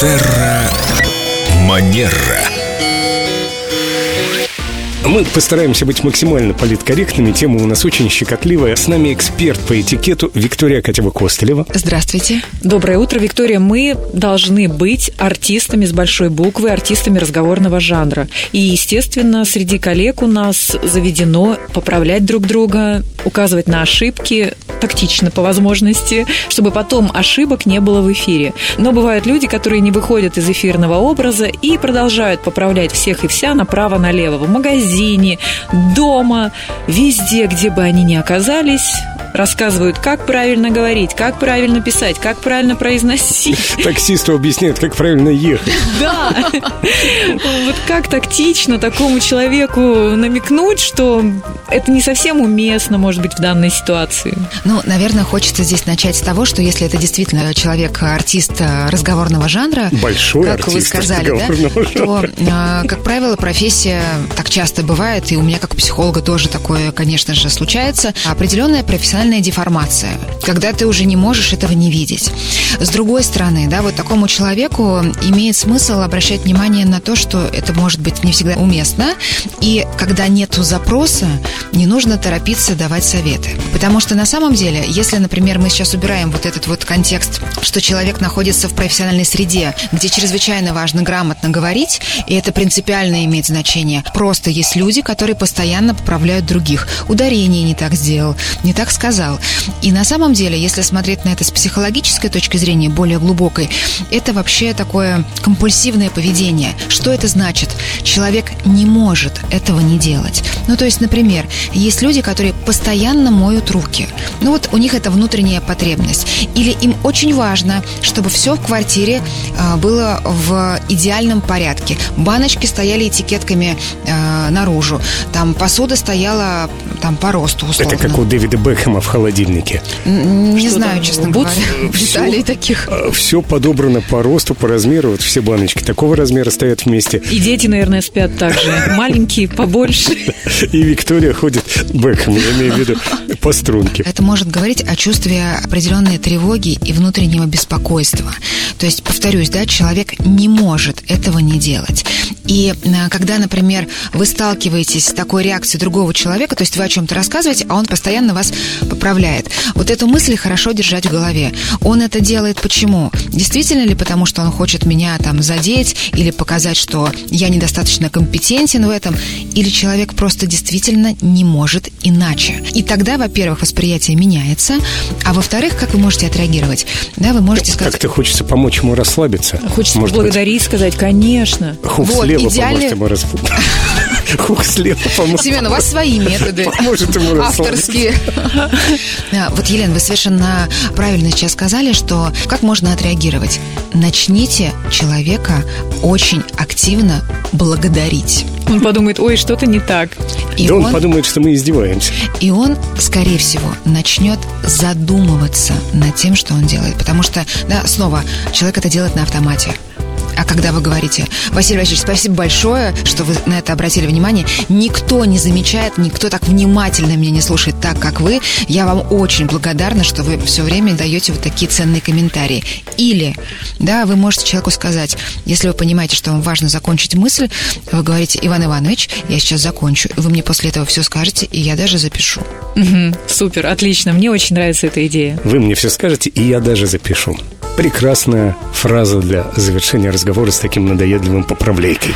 Терра Манера. Мы постараемся быть максимально политкорректными. Тема у нас очень щекотливая. С нами эксперт по этикету Виктория Катева-Костылева. Здравствуйте. Доброе утро, Виктория. Мы должны быть артистами с большой буквы, артистами разговорного жанра. И, естественно, среди коллег у нас заведено поправлять друг друга, указывать на ошибки, тактично по возможности, чтобы потом ошибок не было в эфире. Но бывают люди, которые не выходят из эфирного образа и продолжают поправлять всех и вся направо-налево. В магазине, дома, везде, где бы они ни оказались, рассказывают, как правильно говорить, как правильно писать, как правильно произносить. Таксисту объясняют, как правильно ехать. Да. Вот как тактично такому человеку намекнуть, что это не совсем уместно, может быть, в данной ситуации. Ну, наверное, хочется здесь начать с того, что если это действительно человек, артист э, разговорного жанра, Большой как вы артист сказали, да, разговорного то, э, как правило, профессия так часто бывает, и у меня как у психолога тоже такое, конечно же, случается, определенная профессиональная деформация, когда ты уже не можешь этого не видеть. С другой стороны, да, вот такому человеку имеет смысл обращать внимание на то, что это может быть не всегда уместно, и когда нету запроса, не нужно торопиться давать советы. Потому что на самом деле, если, например, мы сейчас убираем вот этот вот контекст, что человек находится в профессиональной среде, где чрезвычайно важно грамотно говорить, и это принципиально имеет значение. Просто есть люди, которые постоянно поправляют других. Ударение не так сделал, не так сказал. И на самом деле, если смотреть на это с психологической точки зрения, более глубокой, это вообще такое компульсивное поведение. Что это значит? Человек не может этого не делать. Ну, то есть, например, есть люди, которые постоянно моют руки. Ну, вот у них это внутренняя потребность. Или им очень важно, чтобы все в квартире э, было в идеальном порядке. Баночки стояли этикетками э, наружу. Там посуда стояла там по росту условно. Это как у Дэвида Бекхэма в холодильнике. Не Что знаю, там, честно говоря, деталей таких. Все подобрано по росту, по размеру. Вот все баночки такого размера стоят вместе. И дети, наверное, спят так же. Маленькие, побольше. И Виктория ходит Бекхэм, я имею в виду, по струнке. Это может говорить о чувстве определенной тревоги и внутреннего беспокойства. То есть, повторюсь, да, человек не может этого не делать. И э, когда, например, вы сталкиваетесь с такой реакцией другого человека, то есть вы о чем-то рассказываете, а он постоянно вас поправляет. Вот эту мысль хорошо держать в голове. Он это делает почему? Действительно ли потому, что он хочет меня там задеть или показать, что я недостаточно компетентен в этом? Или человек просто действительно не может иначе? И тогда, во-первых, восприятие меняется, а во-вторых, как вы можете отреагировать? Да, вы можете сказать... Как-то хочется помочь ему расслабиться. Хочется Может быть, поблагодарить, сказать, конечно. Хух Вот, слева идеальный- поможет ему рас... Хух слева поможет. Семен, у вас свои методы. Поможет ему. Авторские. Вот, Елена, вы совершенно правильно сейчас сказали, что как можно отреагировать? Начните человека очень активно благодарить. Он подумает, ой, что-то не так. И Да он он, подумает, что мы издеваемся. и он, скорее всего, начнет задумываться над тем, что он делает. Потому что, да, снова, человек это делает на автомате. А когда вы говорите, Василий Васильевич, спасибо большое, что вы на это обратили внимание, никто не замечает, никто так внимательно меня не слушает так, как вы. Я вам очень благодарна, что вы все время даете вот такие ценные комментарии. Или, да, вы можете человеку сказать, если вы понимаете, что вам важно закончить мысль, вы говорите, Иван Иванович, я сейчас закончу, вы мне после этого все скажете, и я даже запишу. Мгм, Супер, отлично. Мне очень нравится эта идея. Вы мне все скажете, и я даже запишу. Прекрасная фраза для завершения разговора с таким надоедливым поправлейкой.